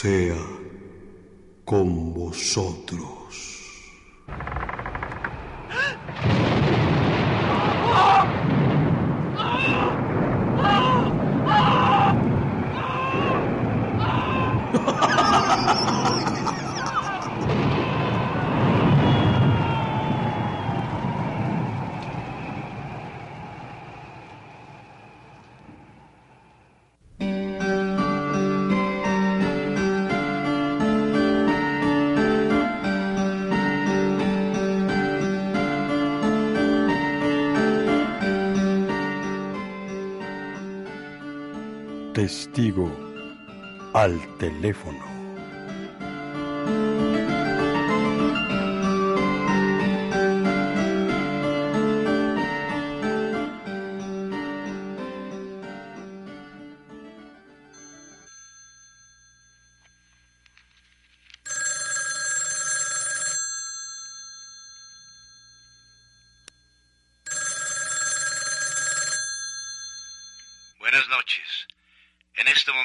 sea con vosotros. Testigo al teléfono.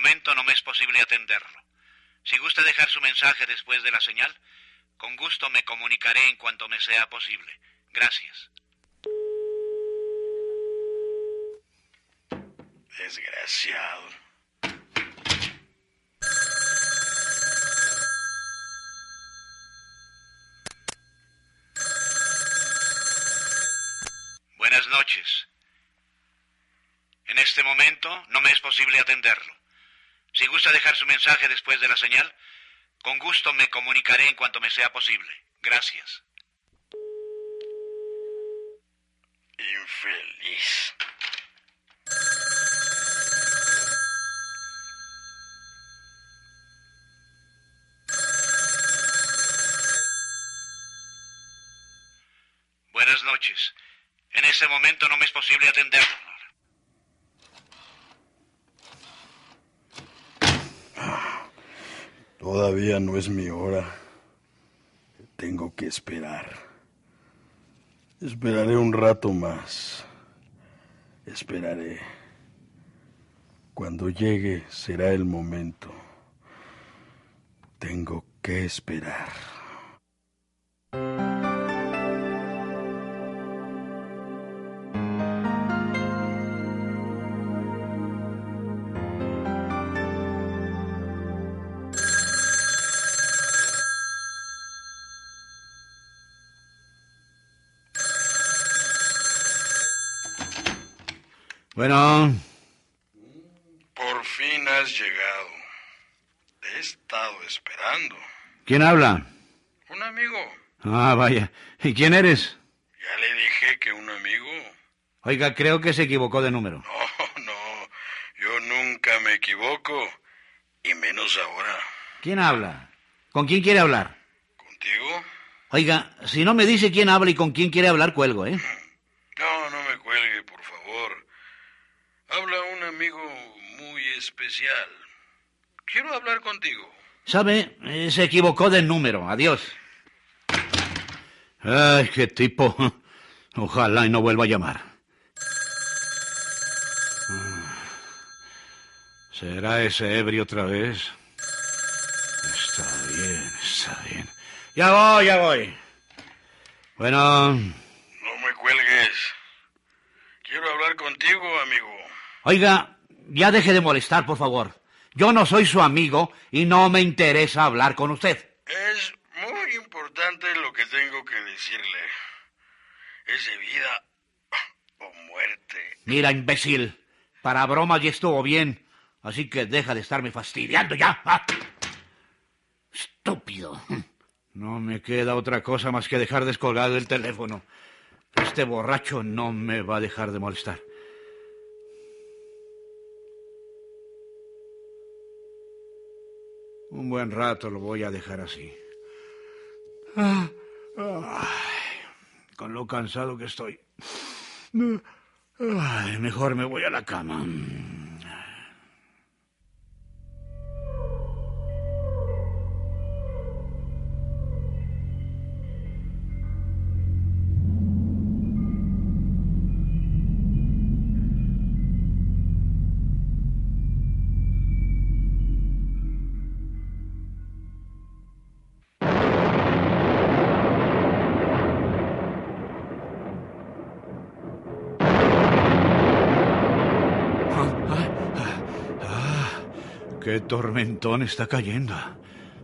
Momento no me es posible atenderlo. Si gusta dejar su mensaje después de la señal, con gusto me comunicaré en cuanto me sea posible. Gracias. Desgraciado. Buenas noches. En este momento no me es posible atenderlo. Si gusta dejar su mensaje después de la señal, con gusto me comunicaré en cuanto me sea posible. Gracias. Infeliz. Buenas noches. En este momento no me es posible atenderlo. Todavía no es mi hora. Tengo que esperar. Esperaré un rato más. Esperaré. Cuando llegue será el momento. Tengo que esperar. Llegado. Te he estado esperando. ¿quién habla? Un amigo. Ah, vaya. ¿Y quién eres? Ya le dije que un amigo. Oiga, creo que se equivocó de número. No, no. Yo nunca me equivoco. Y menos ahora. ¿Quién habla? ¿Con quién quiere hablar? ¿Contigo? Oiga, si no me dice quién habla y con quién quiere hablar, cuelgo, ¿eh? No, no me cuelgue, por favor. Habla un amigo especial. Quiero hablar contigo. ¿Sabe? Eh, se equivocó de número. Adiós. Ay, qué tipo. Ojalá y no vuelva a llamar. Ah. ¿Será ese ebrio otra vez? Está bien, está bien. Ya voy, ya voy. Bueno, No me cuelgues. Quiero hablar contigo, amigo. oiga, ya deje de molestar, por favor. Yo no soy su amigo y no me interesa hablar con usted. Es muy importante lo que tengo que decirle. Es de vida o muerte. Mira, imbécil, para bromas ya estuvo bien, así que deja de estarme fastidiando ya. Ah. Estúpido. No me queda otra cosa más que dejar descolgado el teléfono. Este borracho no me va a dejar de molestar. Un buen rato lo voy a dejar así. Con lo cansado que estoy. Mejor me voy a la cama. Qué tormentón está cayendo.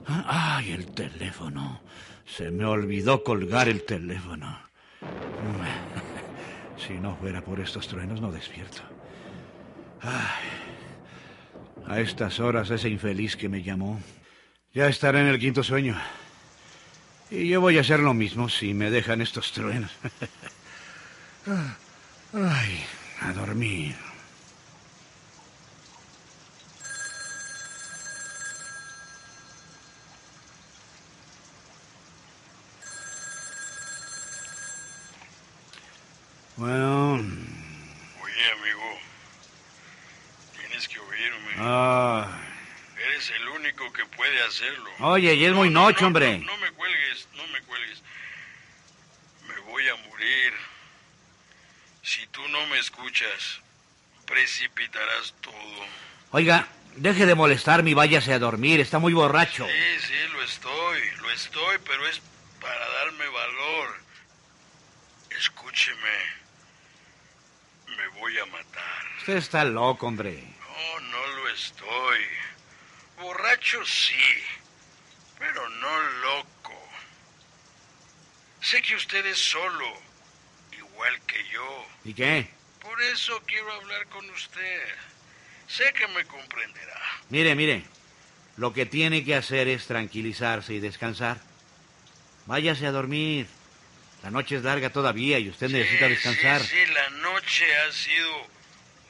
Ay, el teléfono. Se me olvidó colgar el teléfono. Si no fuera por estos truenos, no despierto. Ay, a estas horas ese infeliz que me llamó ya estará en el quinto sueño. Y yo voy a hacer lo mismo si me dejan estos truenos. Ay, a dormir. Bueno. Oye, amigo. Tienes que oírme. Ah. Eres el único que puede hacerlo. Oye, y es muy No, no, noche, no, hombre. No, no me cuelgues, no me cuelgues. Me voy a morir. Si tú no me escuchas, precipitarás todo. Oiga, deje de molestarme y váyase a dormir. Está muy borracho. Sí, sí, lo estoy, lo estoy, pero es para darme valor. Escúcheme. Me voy a matar. Usted está loco, hombre. No, no lo estoy. Borracho sí, pero no loco. Sé que usted es solo, igual que yo. ¿Y qué? Por eso quiero hablar con usted. Sé que me comprenderá. Mire, mire. Lo que tiene que hacer es tranquilizarse y descansar. Váyase a dormir. La noche es larga todavía y usted necesita descansar. Sí, sí, la noche ha sido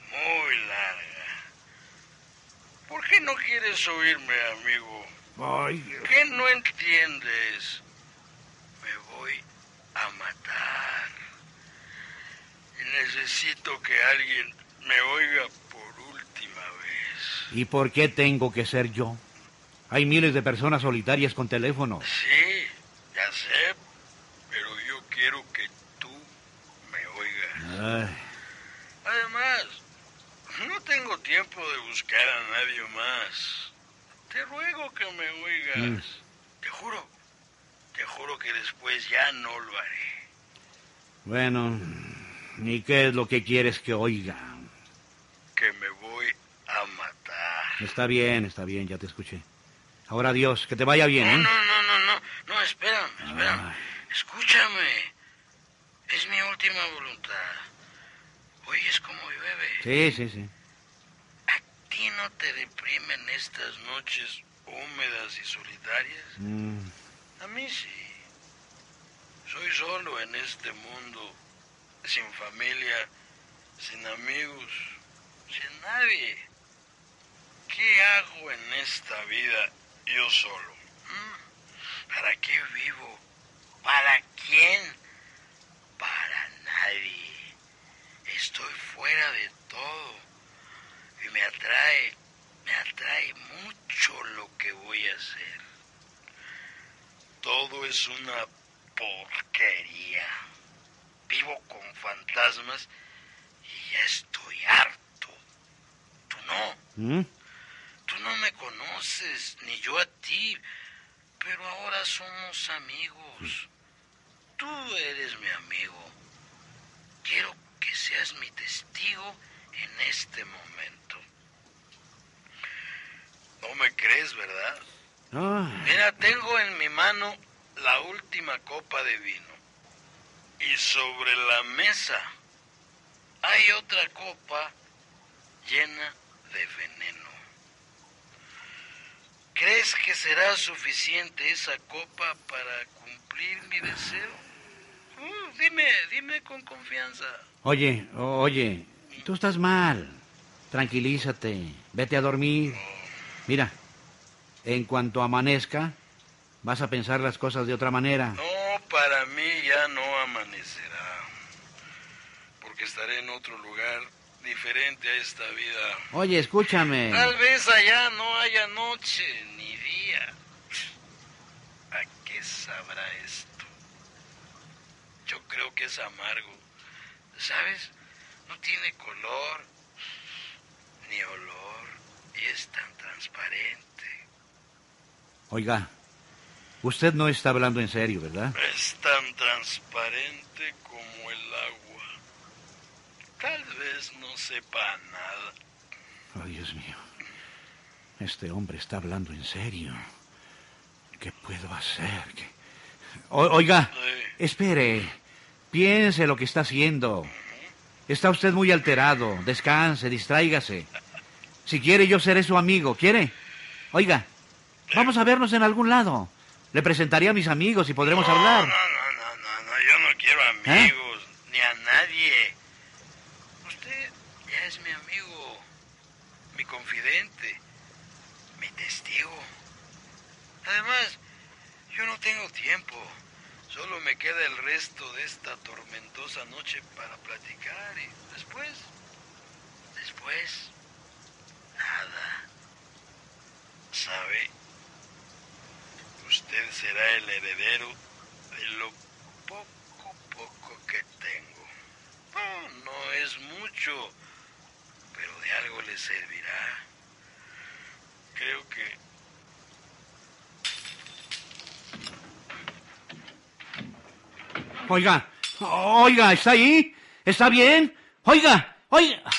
muy larga. ¿Por qué no quieres oírme, amigo? Ay, ¿Qué no entiendes? Me voy a matar. Y necesito que alguien me oiga por última vez. ¿Y por qué tengo que ser yo? Hay miles de personas solitarias con teléfono. Sí, ya sé, pero yo quiero que tú me oigas. Ay, Además, no tengo tiempo de buscar a nadie más. Te ruego que me oigas. Mm. Te juro, te juro que después ya no lo haré. bueno, ¿y qué es lo que quieres que oiga? Que me voy a matar. Está bien, está bien, ya te escuché. Ahora adiós, que te vaya bien, No, ¿eh? no, no, no, no, no, espérame, espérame. Ay. Escúchame. Es mi última voluntad. Oyes cómo llueve. Sí, sí, sí. ¿A ti no te deprimen estas noches húmedas y solitarias? Mm, A mí sí. Soy solo en este mundo, sin familia, sin amigos, sin nadie. ¿Qué hago en esta vida yo solo? ¿Mm? ¿Para qué vivo? ¿Para quién? Para nadie. Estoy fuera de todo. Y me atrae, me atrae mucho lo que voy a hacer. Todo es una porquería. Vivo con fantasmas y ya estoy harto. Tú no, ¿Mm? tú no me conoces, ni yo a ti, pero ahora somos amigos. Tú eres mi amigo. Quiero que seas mi testigo en este momento. No crees, ¿verdad? Ay, Mira, tengo en mi mano la última copa de vino. Y sobre la mesa hay otra copa llena de veneno. ¿Crees que será suficiente esa copa para cumplir mi deseo? Uh, dime, dime con confianza. Oye, oye, tú estás mal. Tranquilízate, vete a dormir. Mira, en cuanto amanezca, vas a pensar las cosas de otra manera. No, para mí ya no amanecerá. Porque estaré en otro lugar diferente a esta vida. Oye, escúchame. Tal vez allá no haya noche ni día. ¿A qué sabrá esto? Yo creo que es amargo. ¿Sabes? No tiene color ni olor y es tan transparente. Oiga, usted no está hablando en serio, ¿verdad? Es tan transparente como el agua. Tal vez no sepa nada. Oh, Dios mío. Este hombre está hablando en serio. ¿Qué puedo hacer? ¿Qué- O- oiga, espere. Piense lo que está haciendo. Está usted muy alterado. Descanse, distráigase. Si quiere, yo seré su amigo. ¿Quiere? Oiga, vamos a vernos en algún lado. Le presentaré a mis amigos y podremos no, hablar. No, no, no, no, no, yo no quiero amigos, ni a nadie. Usted ya es mi amigo, mi confidente, mi testigo. Además, yo no tengo tiempo. Solo me queda el resto de esta tormentosa noche para platicar y después, después, nada. ¿Sabe? Usted de lo poco, poco que tengo. No es mucho, pero de algo le servirá. Creo que Oiga, oiga, ¿está ahí? ¿Está bien? Oiga, oiga.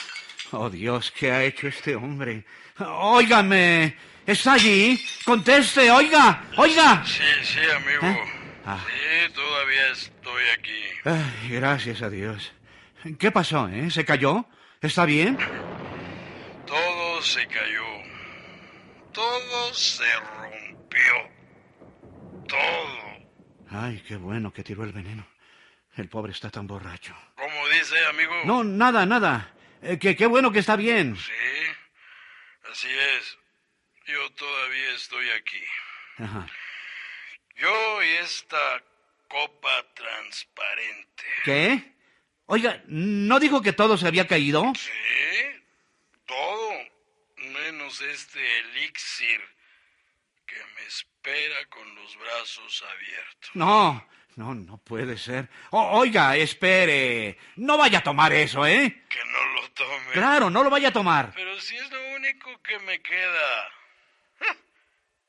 Oh Dios, ¿qué ha hecho este hombre? Óigame, ¿está allí? Conteste, oiga, oiga. Sí, sí, amigo. ¿Eh? Ah. Sí, todavía estoy aquí. Ay, gracias a Dios. ¿Qué pasó, eh? ¿Se cayó? ¿Está bien? Todo se cayó. Todo se rompió. Todo. Ay, qué bueno que tiró el veneno. El pobre está tan borracho. ¿Cómo dice, amigo? No, nada, nada. Eh, que qué bueno que está bien. Sí, así es. Yo todavía estoy aquí. Ajá. Yo y esta copa transparente. ¿Qué? Oiga, ¿no dijo que todo se había caído? Sí, todo, menos este elixir que me espera con los brazos abiertos. No, no, no puede ser. O- oiga, espere. No vaya a tomar eso, ¿eh? Que no lo tome. Claro, no lo vaya a tomar. Pero si es lo único que me queda.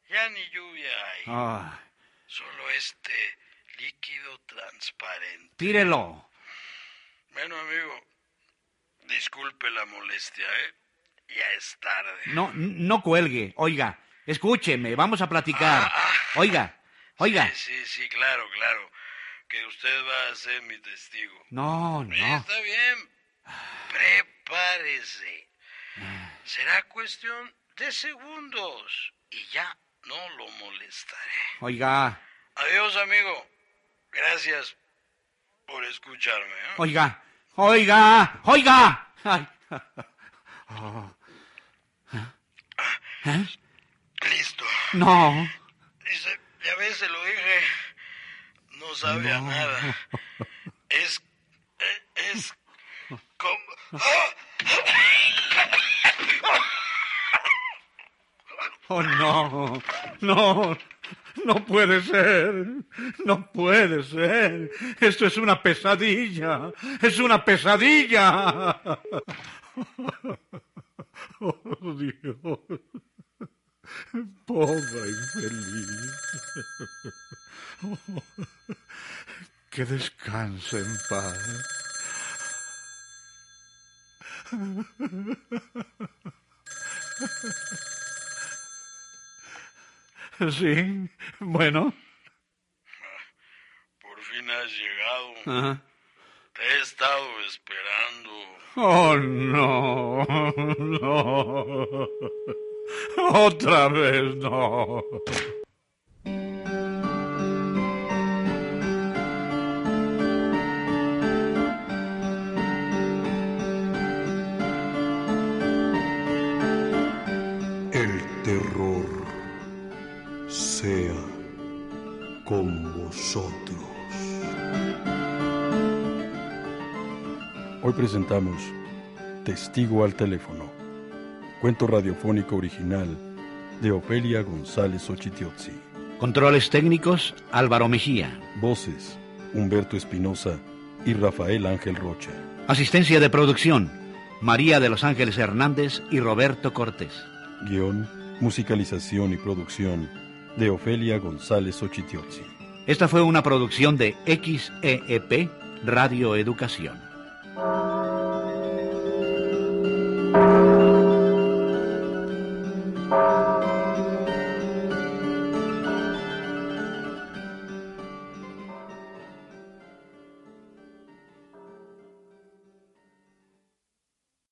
Ya ni lluvia hay. Ah, Solo este líquido transparente. tírelo. Bueno, amigo, disculpe la molestia, ¿eh? Ya es tarde. No, no cuelgue. Oiga, escúcheme, vamos a platicar. Oiga, oiga. Sí, sí, sí, claro, claro. Que usted va a ser mi testigo. No, no. Está bien. Prepárese. Será cuestión de segundos y ya no lo molestaré. Oiga, Adiós, amigo. Gracias por escucharme. ¿eh? oiga, oiga, oiga. Ay. Oh. ¿Eh? Listo. No. Ya ves, se lo dije. No sabe a nada. Es. Es. como. Oh, no, no, no puede ser, no puede ser. Esto es una pesadilla, es una pesadilla. Oh, Dios, pobre infeliz. Que descanse en paz. Sí, bueno. Por fin has llegado. Ajá. Te he estado esperando. Oh, no, no. Otra vez no. Hoy presentamos Testigo al teléfono, cuento radiofónico original de Ofelia González Ochitiotzi. Controles técnicos, Álvaro Mejía. Voces, Humberto Espinosa y Rafael Ángel Rocha. Asistencia de producción, María de los Ángeles Hernández y Roberto Cortés. Guión, musicalización y producción de Ofelia González Ochitiotzi. Esta fue una producción de XEEP Radio Educación.